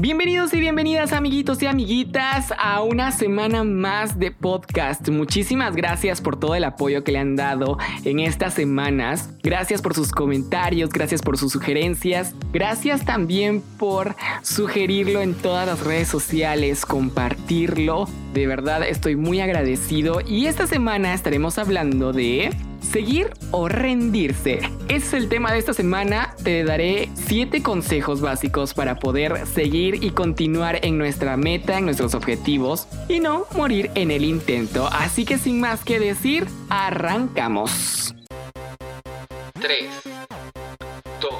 Bienvenidos y bienvenidas amiguitos y amiguitas a una semana más de podcast. Muchísimas gracias por todo el apoyo que le han dado en estas semanas. Gracias por sus comentarios, gracias por sus sugerencias. Gracias también por sugerirlo en todas las redes sociales, compartirlo. De verdad estoy muy agradecido y esta semana estaremos hablando de ¿Seguir o rendirse? Ese es el tema de esta semana. Te daré 7 consejos básicos para poder seguir y continuar en nuestra meta, en nuestros objetivos y no morir en el intento. Así que sin más que decir, arrancamos. 3, 2,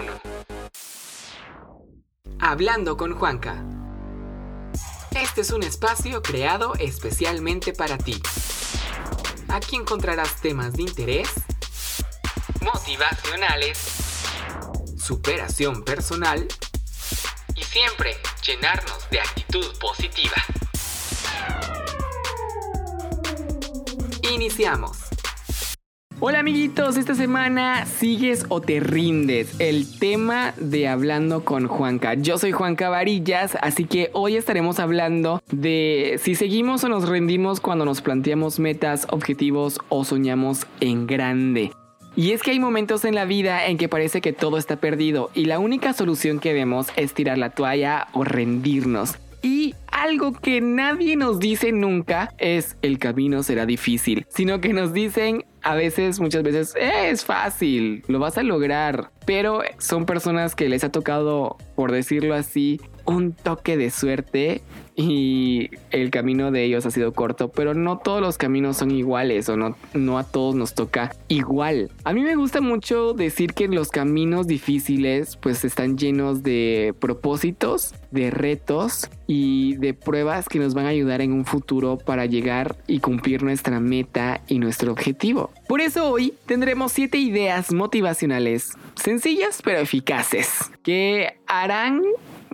1. Hablando con Juanca. Este es un espacio creado especialmente para ti Aquí encontrarás temas de interés, motivacionales, superación personal y siempre llenarnos de actitud positiva. Iniciamos. Hola amiguitos, esta semana sigues o te rindes. El tema de hablando con Juanca. Yo soy Juanca Varillas, así que hoy estaremos hablando de si seguimos o nos rendimos cuando nos planteamos metas, objetivos o soñamos en grande. Y es que hay momentos en la vida en que parece que todo está perdido y la única solución que vemos es tirar la toalla o rendirnos. Y algo que nadie nos dice nunca es el camino será difícil, sino que nos dicen a veces, muchas veces, eh, es fácil, lo vas a lograr. Pero son personas que les ha tocado, por decirlo así, un toque de suerte y el camino de ellos ha sido corto, pero no todos los caminos son iguales o no, no a todos nos toca igual. A mí me gusta mucho decir que los caminos difíciles pues están llenos de propósitos, de retos y de pruebas que nos van a ayudar en un futuro para llegar y cumplir nuestra meta y nuestro objetivo. Por eso hoy tendremos 7 ideas motivacionales sencillas pero eficaces que harán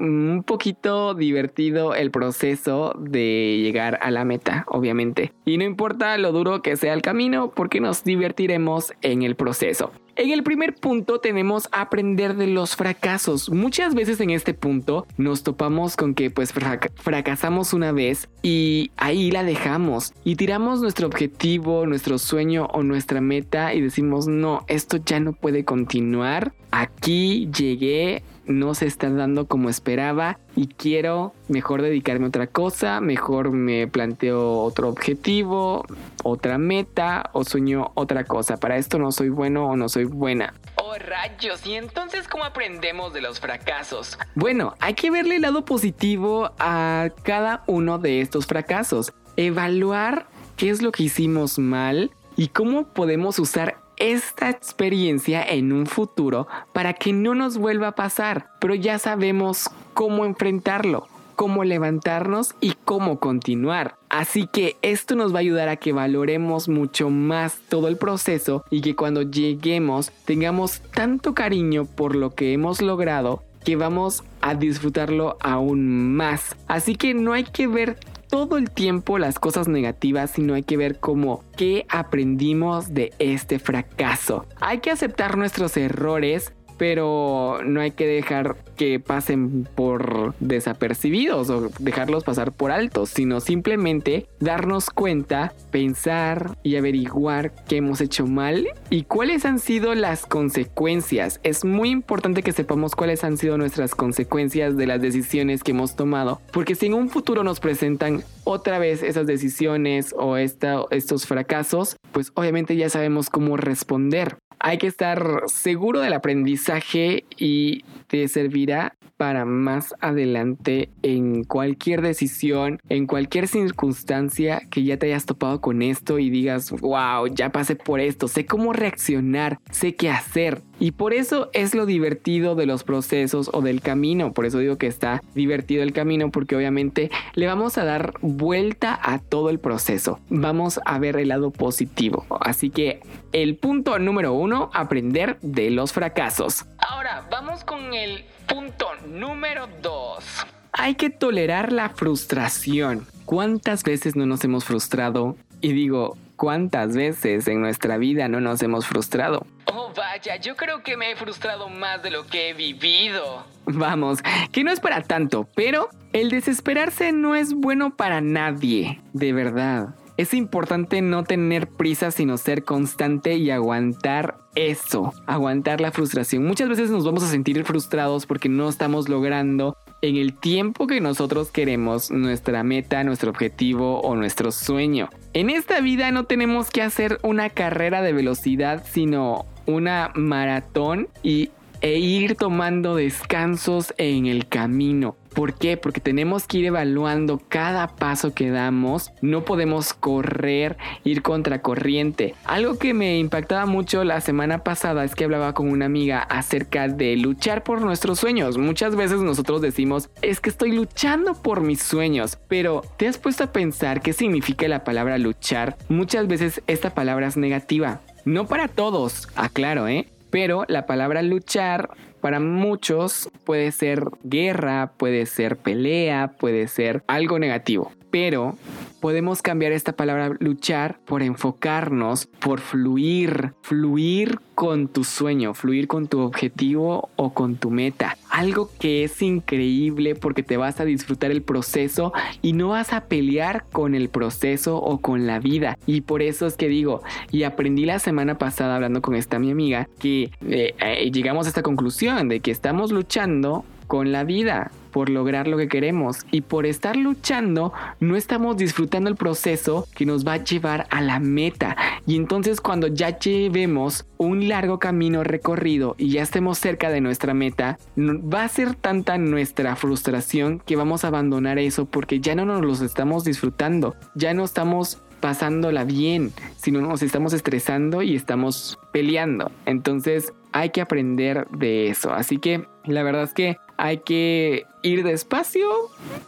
un poquito divertido el proceso de llegar a la meta, obviamente. Y no importa lo duro que sea el camino, porque nos divertiremos en el proceso. En el primer punto tenemos aprender de los fracasos. Muchas veces en este punto nos topamos con que pues fracasamos una vez y ahí la dejamos y tiramos nuestro objetivo, nuestro sueño o nuestra meta y decimos no, esto ya no puede continuar. Aquí llegué, no se está dando como esperaba y quiero mejor dedicarme a otra cosa, mejor me planteo otro objetivo, otra meta o sueño otra cosa. Para esto no soy bueno o no soy buena. Oh rayos, ¿y entonces cómo aprendemos de los fracasos? Bueno, hay que verle el lado positivo a cada uno de estos fracasos. Evaluar qué es lo que hicimos mal y cómo podemos usar esta experiencia en un futuro para que no nos vuelva a pasar, pero ya sabemos cómo enfrentarlo cómo levantarnos y cómo continuar. Así que esto nos va a ayudar a que valoremos mucho más todo el proceso y que cuando lleguemos tengamos tanto cariño por lo que hemos logrado que vamos a disfrutarlo aún más. Así que no hay que ver todo el tiempo las cosas negativas, sino hay que ver cómo qué aprendimos de este fracaso. Hay que aceptar nuestros errores, pero no hay que dejar que pasen por desapercibidos o dejarlos pasar por altos, sino simplemente darnos cuenta, pensar y averiguar qué hemos hecho mal y cuáles han sido las consecuencias. Es muy importante que sepamos cuáles han sido nuestras consecuencias de las decisiones que hemos tomado, porque si en un futuro nos presentan otra vez esas decisiones o estos fracasos, pues obviamente ya sabemos cómo responder hay que estar seguro del aprendizaje y te servirá para más adelante en cualquier decisión, en cualquier circunstancia que ya te hayas topado con esto y digas, wow, ya pasé por esto, sé cómo reaccionar, sé qué hacer. Y por eso es lo divertido de los procesos o del camino. Por eso digo que está divertido el camino porque obviamente le vamos a dar vuelta a todo el proceso. Vamos a ver el lado positivo. Así que el punto número uno, aprender de los fracasos. Ahora vamos con el punto número dos. Hay que tolerar la frustración. ¿Cuántas veces no nos hemos frustrado? Y digo, ¿Cuántas veces en nuestra vida no nos hemos frustrado? Oh, vaya, yo creo que me he frustrado más de lo que he vivido. Vamos, que no es para tanto, pero el desesperarse no es bueno para nadie, de verdad. Es importante no tener prisa, sino ser constante y aguantar eso, aguantar la frustración. Muchas veces nos vamos a sentir frustrados porque no estamos logrando en el tiempo que nosotros queremos nuestra meta, nuestro objetivo o nuestro sueño. En esta vida no tenemos que hacer una carrera de velocidad, sino una maratón y e ir tomando descansos en el camino. ¿Por qué? Porque tenemos que ir evaluando cada paso que damos. No podemos correr, ir contra corriente. Algo que me impactaba mucho la semana pasada es que hablaba con una amiga acerca de luchar por nuestros sueños. Muchas veces nosotros decimos, es que estoy luchando por mis sueños. Pero ¿te has puesto a pensar qué significa la palabra luchar? Muchas veces esta palabra es negativa. No para todos, aclaro, ¿eh? Pero la palabra luchar para muchos puede ser guerra, puede ser pelea, puede ser algo negativo. Pero podemos cambiar esta palabra luchar por enfocarnos, por fluir, fluir con tu sueño, fluir con tu objetivo o con tu meta. Algo que es increíble porque te vas a disfrutar el proceso y no vas a pelear con el proceso o con la vida. Y por eso es que digo, y aprendí la semana pasada hablando con esta mi amiga, que eh, eh, llegamos a esta conclusión de que estamos luchando con la vida por lograr lo que queremos. Y por estar luchando no estamos disfrutando el proceso que nos va a llevar a la meta. Y entonces cuando ya llevemos un largo camino recorrido y ya estemos cerca de nuestra meta va a ser tanta nuestra frustración que vamos a abandonar eso porque ya no nos los estamos disfrutando. Ya no estamos pasándola bien, sino nos estamos estresando y estamos peleando. Entonces hay que aprender de eso. Así que la verdad es que hay que ir despacio,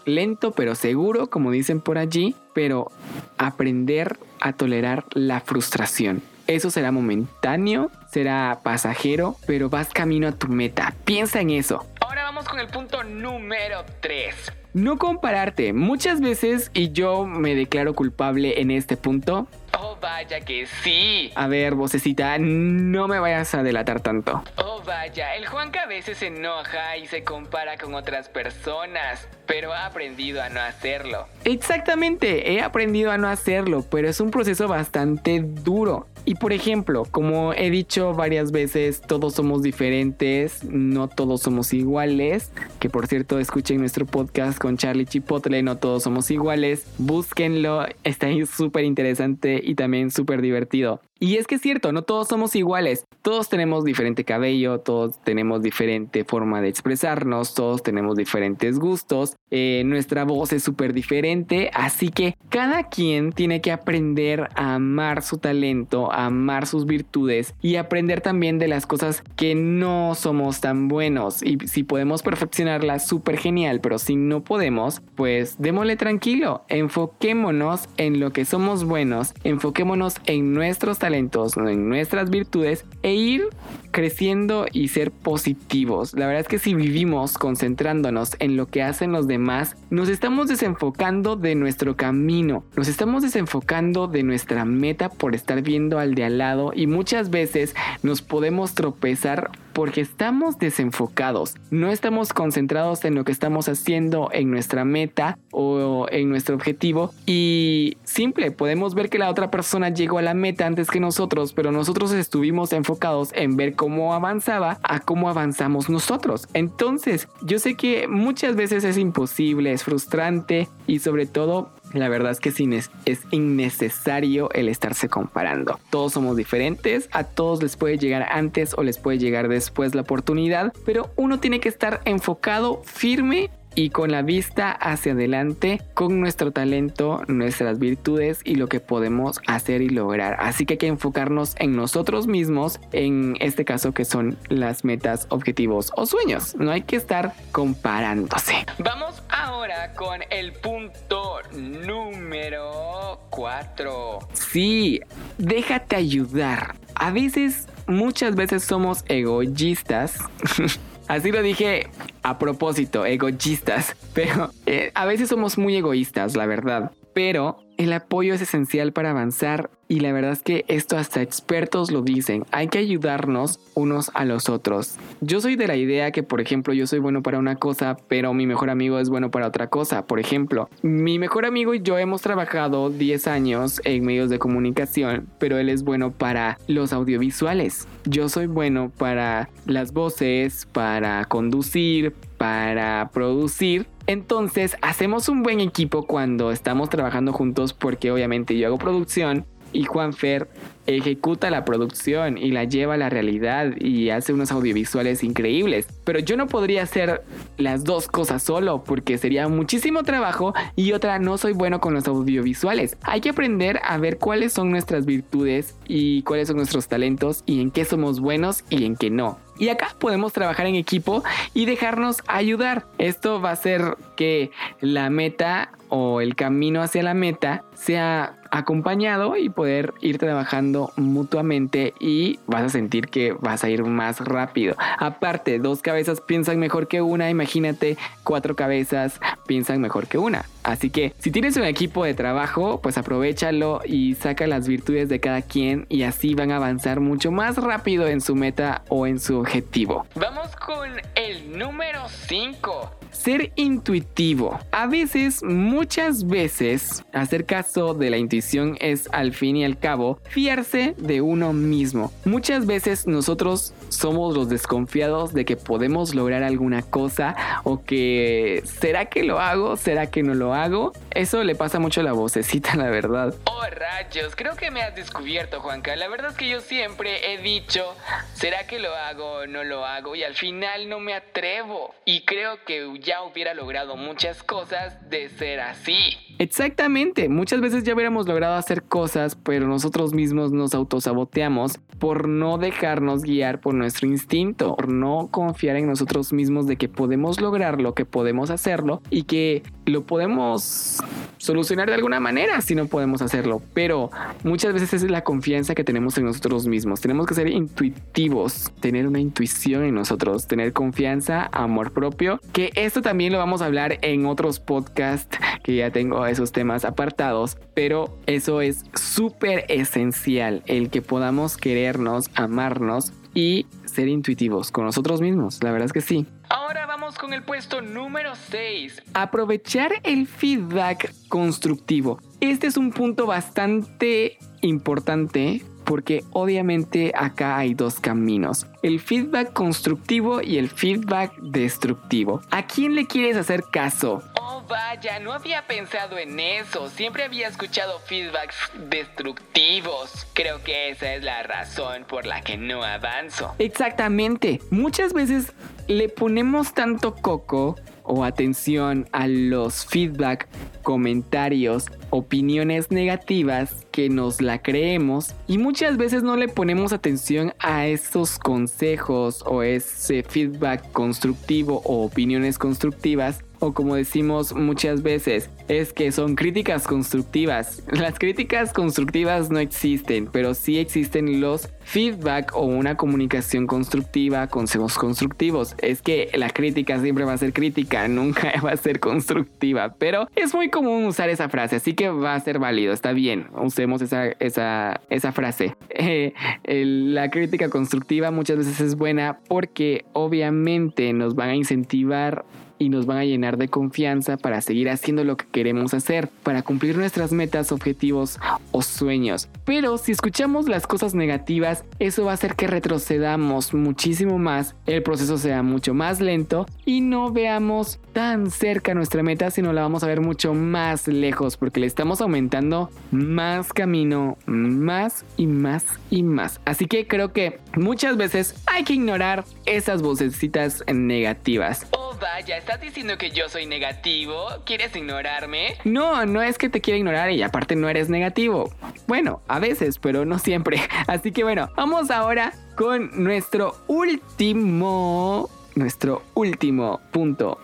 lento pero seguro, como dicen por allí, pero aprender a tolerar la frustración. Eso será momentáneo, será pasajero, pero vas camino a tu meta. Piensa en eso. Ahora vamos con el punto número 3. No compararte. Muchas veces, y yo me declaro culpable en este punto, Oh, vaya que sí. A ver, vocecita, no me vayas a delatar tanto. Oh, vaya, el Juanca a veces se enoja y se compara con otras personas, pero ha aprendido a no hacerlo. Exactamente, he aprendido a no hacerlo, pero es un proceso bastante duro. Y por ejemplo, como he dicho varias veces, todos somos diferentes, no todos somos iguales. Que por cierto, escuchen nuestro podcast con Charlie Chipotle, no todos somos iguales. Búsquenlo, está súper interesante y también súper divertido. Y es que es cierto, no todos somos iguales. Todos tenemos diferente cabello, todos tenemos diferente forma de expresarnos, todos tenemos diferentes gustos, eh, nuestra voz es súper diferente, así que cada quien tiene que aprender a amar su talento, a amar sus virtudes y aprender también de las cosas que no somos tan buenos. Y si podemos perfeccionarlas, súper genial, pero si no podemos, pues démosle tranquilo, enfoquémonos en lo que somos buenos, enfoquémonos en nuestros talentos en nuestras virtudes e ir creciendo y ser positivos. La verdad es que si vivimos concentrándonos en lo que hacen los demás, nos estamos desenfocando de nuestro camino, nos estamos desenfocando de nuestra meta por estar viendo al de al lado y muchas veces nos podemos tropezar porque estamos desenfocados, no estamos concentrados en lo que estamos haciendo en nuestra meta o en nuestro objetivo y simple, podemos ver que la otra persona llegó a la meta antes que nosotros, pero nosotros estuvimos enfocados en ver cómo avanzaba a cómo avanzamos nosotros. Entonces, yo sé que muchas veces es imposible, es frustrante y sobre todo la verdad es que es innecesario el estarse comparando. Todos somos diferentes, a todos les puede llegar antes o les puede llegar después la oportunidad, pero uno tiene que estar enfocado, firme y con la vista hacia adelante con nuestro talento, nuestras virtudes y lo que podemos hacer y lograr. Así que hay que enfocarnos en nosotros mismos, en este caso que son las metas, objetivos o sueños. No hay que estar comparándose. Vamos ahora con el punto número 4. Sí, déjate ayudar. A veces, muchas veces somos egoístas. Así lo dije a propósito, egoístas. Pero eh, a veces somos muy egoístas, la verdad. Pero el apoyo es esencial para avanzar y la verdad es que esto hasta expertos lo dicen. Hay que ayudarnos unos a los otros. Yo soy de la idea que, por ejemplo, yo soy bueno para una cosa, pero mi mejor amigo es bueno para otra cosa. Por ejemplo, mi mejor amigo y yo hemos trabajado 10 años en medios de comunicación, pero él es bueno para los audiovisuales. Yo soy bueno para las voces, para conducir, para producir. Entonces hacemos un buen equipo cuando estamos trabajando juntos porque obviamente yo hago producción y Juan Fer ejecuta la producción y la lleva a la realidad y hace unos audiovisuales increíbles. Pero yo no podría hacer las dos cosas solo porque sería muchísimo trabajo y otra no soy bueno con los audiovisuales. Hay que aprender a ver cuáles son nuestras virtudes y cuáles son nuestros talentos y en qué somos buenos y en qué no. Y acá podemos trabajar en equipo y dejarnos ayudar. Esto va a hacer que la meta o el camino hacia la meta sea acompañado y poder ir trabajando mutuamente y vas a sentir que vas a ir más rápido. Aparte, dos cabezas piensan mejor que una, imagínate cuatro cabezas piensan mejor que una. Así que si tienes un equipo de trabajo, pues aprovechalo y saca las virtudes de cada quien y así van a avanzar mucho más rápido en su meta o en su objetivo. Vamos con el número 5 ser intuitivo. A veces, muchas veces, hacer caso de la intuición es al fin y al cabo fiarse de uno mismo. Muchas veces nosotros somos los desconfiados de que podemos lograr alguna cosa o que ¿será que lo hago? ¿Será que no lo hago? Eso le pasa mucho a la vocecita, la verdad. Oh rayos, creo que me has descubierto, Juanca. La verdad es que yo siempre he dicho, ¿será que lo hago o no lo hago? Y al final no me atrevo. Y creo que ya hubiera logrado muchas cosas de ser así. Exactamente, muchas veces ya hubiéramos logrado hacer cosas, pero nosotros mismos nos autosaboteamos por no dejarnos guiar por nuestro instinto, por no confiar en nosotros mismos de que podemos lograrlo, que podemos hacerlo y que lo podemos solucionar de alguna manera si no podemos hacerlo. Pero muchas veces es la confianza que tenemos en nosotros mismos. Tenemos que ser intuitivos, tener una intuición en nosotros, tener confianza, amor propio, que esto también lo vamos a hablar en otros podcasts que ya tengo esos temas apartados, pero eso es súper esencial, el que podamos querernos, amarnos y ser intuitivos con nosotros mismos. La verdad es que sí. Ahora vamos con el puesto número 6. Aprovechar el feedback constructivo. Este es un punto bastante importante porque obviamente acá hay dos caminos, el feedback constructivo y el feedback destructivo. ¿A quién le quieres hacer caso? Vaya, no había pensado en eso. Siempre había escuchado feedbacks destructivos. Creo que esa es la razón por la que no avanzo. Exactamente. Muchas veces le ponemos tanto coco o atención a los feedback, comentarios, opiniones negativas que nos la creemos y muchas veces no le ponemos atención a esos consejos o ese feedback constructivo o opiniones constructivas o como decimos muchas veces, es que son críticas constructivas. Las críticas constructivas no existen, pero sí existen los feedback o una comunicación constructiva, consejos constructivos. Es que la crítica siempre va a ser crítica, nunca va a ser constructiva, pero es muy común usar esa frase, así que va a ser válido, está bien, usemos esa, esa, esa frase. Eh, la crítica constructiva muchas veces es buena porque obviamente nos van a incentivar y nos van a llenar de confianza para seguir haciendo lo que queremos hacer, para cumplir nuestras metas, objetivos o sueños. Pero si escuchamos las cosas negativas, eso va a hacer que retrocedamos muchísimo más, el proceso sea mucho más lento y no veamos tan cerca nuestra meta, sino la vamos a ver mucho más lejos porque le estamos aumentando más camino, más y más y más. Así que creo que muchas veces hay que ignorar esas vocecitas negativas. Oh, vaya, ¿estás diciendo que yo soy negativo? ¿Quieres ignorarme? No, no es que te quiera ignorar y aparte no eres negativo. Bueno, a veces, pero no siempre. Así que bueno, vamos ahora con nuestro último nuestro último punto.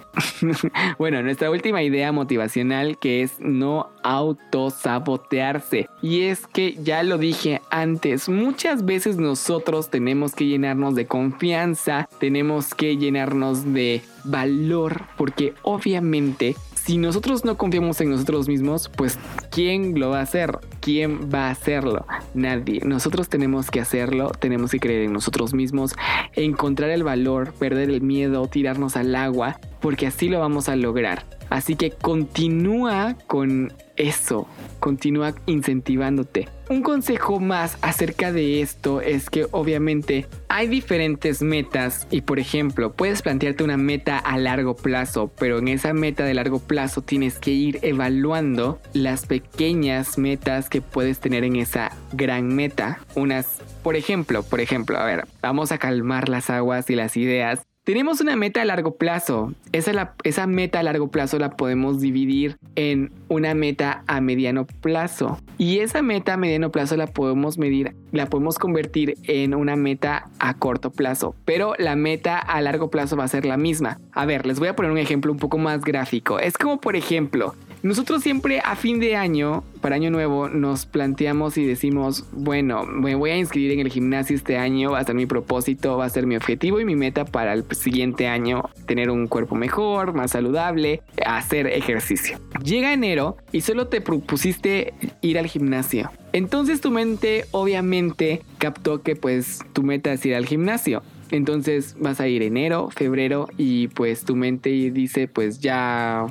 bueno, nuestra última idea motivacional que es no autosabotearse. Y es que ya lo dije antes, muchas veces nosotros tenemos que llenarnos de confianza, tenemos que llenarnos de valor, porque obviamente si nosotros no confiamos en nosotros mismos, pues ¿quién lo va a hacer? ¿Quién va a hacerlo? Nadie. Nosotros tenemos que hacerlo, tenemos que creer en nosotros mismos, encontrar el valor, perder el miedo, tirarnos al agua, porque así lo vamos a lograr. Así que continúa con eso, continúa incentivándote. Un consejo más acerca de esto es que obviamente hay diferentes metas y por ejemplo puedes plantearte una meta a largo plazo, pero en esa meta de largo plazo tienes que ir evaluando las pequeñas metas que puedes tener en esa gran meta. Unas, por ejemplo, por ejemplo, a ver, vamos a calmar las aguas y las ideas tenemos una meta a largo plazo. Esa, meta a largo plazo la podemos dividir en una meta a mediano plazo. Y esa meta a mediano plazo la podemos medir, la podemos convertir en una meta a corto plazo. Pero la meta a largo plazo va a ser la misma. A ver, les voy a poner un ejemplo un poco más gráfico. Es como, por ejemplo, nosotros siempre a fin de año, para año nuevo, nos planteamos y decimos, bueno, me voy a inscribir en el gimnasio este año, va a ser mi propósito, va a ser mi objetivo y mi meta para el siguiente año, tener un cuerpo mejor, más saludable, hacer ejercicio. Llega enero y solo te propusiste ir al gimnasio. Entonces tu mente obviamente captó que pues tu meta es ir al gimnasio. Entonces vas a ir enero, febrero y pues tu mente dice pues ya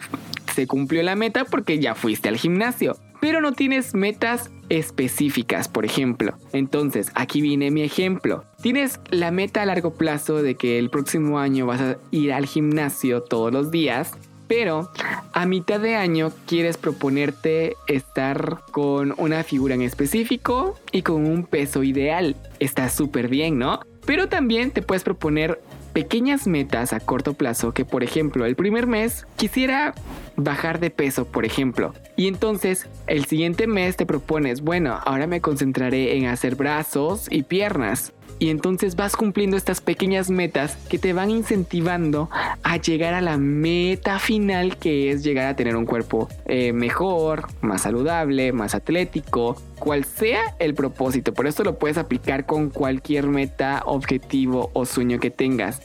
se cumplió la meta porque ya fuiste al gimnasio. Pero no tienes metas específicas, por ejemplo. Entonces, aquí viene mi ejemplo. Tienes la meta a largo plazo de que el próximo año vas a ir al gimnasio todos los días, pero a mitad de año quieres proponerte estar con una figura en específico y con un peso ideal. Está súper bien, ¿no? Pero también te puedes proponer pequeñas metas a corto plazo que por ejemplo el primer mes quisiera bajar de peso por ejemplo y entonces el siguiente mes te propones bueno ahora me concentraré en hacer brazos y piernas y entonces vas cumpliendo estas pequeñas metas que te van incentivando a llegar a la meta final que es llegar a tener un cuerpo eh, mejor, más saludable, más atlético, cual sea el propósito. Por esto lo puedes aplicar con cualquier meta, objetivo o sueño que tengas.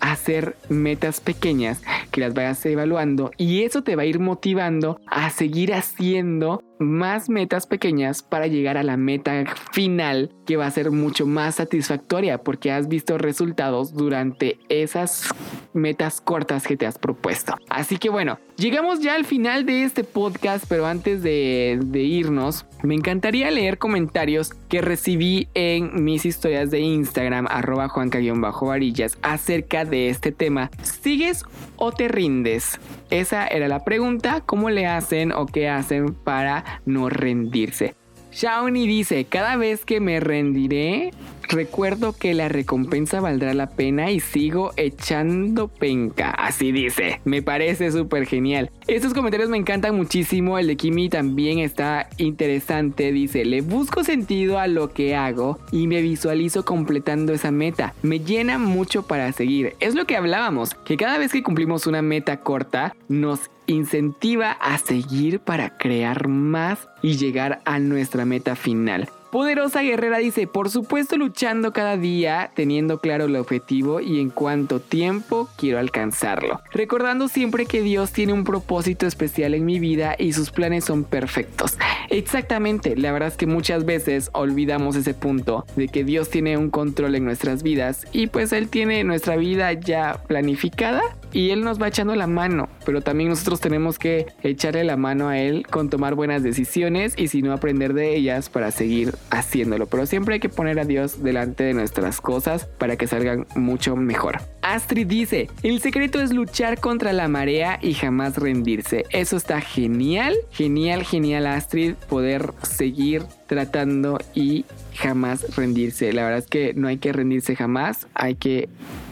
Hacer metas pequeñas que las vayas evaluando y eso te va a ir motivando a seguir haciendo más metas pequeñas para llegar a la meta final que va a ser mucho más satisfactoria porque has visto resultados durante esas metas cortas que te has propuesto. Así que bueno, llegamos ya al final de este podcast, pero antes de, irnos, me encantaría leer comentarios que recibí en mis historias de Instagram, arroba juanca-varillas, acerca de este tema. ¿Sigues o te rindes? Esa era la pregunta, ¿cómo le hacen o qué hacen para no rendirse? Shawnee dice, cada vez que me rendiré, recuerdo que la recompensa valdrá la pena y sigo echando penca. Así dice, me parece súper genial. Estos comentarios me encantan muchísimo, el de Kimi también está interesante, dice, le busco sentido a lo que hago y me visualizo completando esa meta. Me llena mucho para seguir. Es lo que hablábamos, que cada vez que cumplimos una meta corta, nos incentiva a seguir para crear más y llegar a nuestra meta final. Poderosa Guerrera dice, por supuesto luchando cada día, teniendo claro el objetivo y en cuánto tiempo quiero alcanzarlo. Recordando siempre que Dios tiene un propósito especial en mi vida y sus planes son perfectos. Exactamente, la verdad es que muchas veces olvidamos ese punto de que Dios tiene un control en nuestras vidas y pues Él tiene nuestra vida ya planificada y Él nos va echando la mano, pero también nosotros tenemos que echarle la mano a Él con tomar buenas decisiones y si no aprender de ellas para seguir haciéndolo. Pero siempre hay que poner a Dios delante de nuestras cosas para que salgan mucho mejor. Astrid dice, el secreto es luchar contra la marea y jamás rendirse. Eso está genial, genial, genial Astrid, poder seguir tratando y jamás rendirse. La verdad es que no hay que rendirse jamás, hay que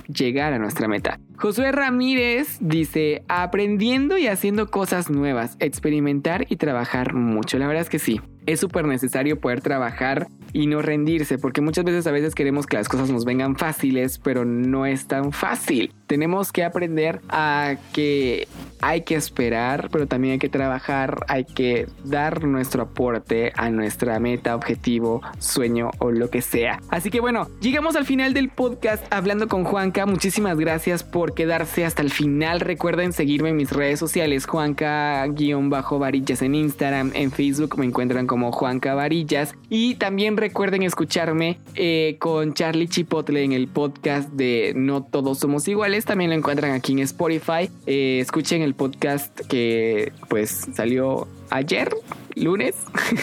llegar a nuestra meta. Josué Ramírez dice, aprendiendo y haciendo cosas nuevas, experimentar y trabajar mucho. La verdad es que sí, es súper necesario poder trabajar y no rendirse, porque muchas veces a veces queremos que las cosas nos vengan fáciles, pero no es tan fácil. Tenemos que aprender a que hay que esperar, pero también hay que trabajar, hay que dar nuestro aporte a nuestra meta, objetivo, sueño o lo que sea. Así que bueno, llegamos al final del podcast hablando con Juanca. Muchísimas gracias por quedarse hasta el final. Recuerden seguirme en mis redes sociales, Juanca-Varillas en Instagram, en Facebook me encuentran como Juanca Varillas. Y también recuerden escucharme eh, con Charlie Chipotle en el podcast de No Todos Somos Iguales. También lo encuentran aquí en Spotify. Eh, escuchen el podcast que pues salió ayer, lunes,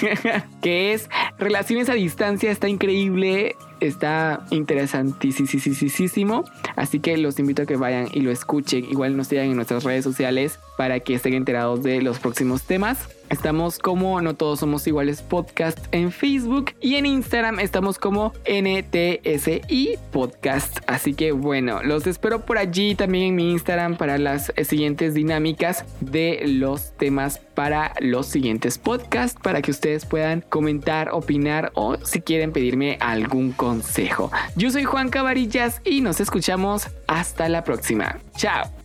que es Relaciones a Distancia, está increíble, está interesantísimo, así que los invito a que vayan y lo escuchen, igual nos sigan en nuestras redes sociales para que estén enterados de los próximos temas. Estamos como No Todos Somos Iguales Podcast en Facebook y en Instagram estamos como NTSI Podcast. Así que bueno, los espero por allí también en mi Instagram para las siguientes dinámicas de los temas para los siguientes podcasts para que ustedes puedan comentar, opinar o si quieren pedirme algún consejo. Yo soy Juan Cabarillas y nos escuchamos hasta la próxima. Chao.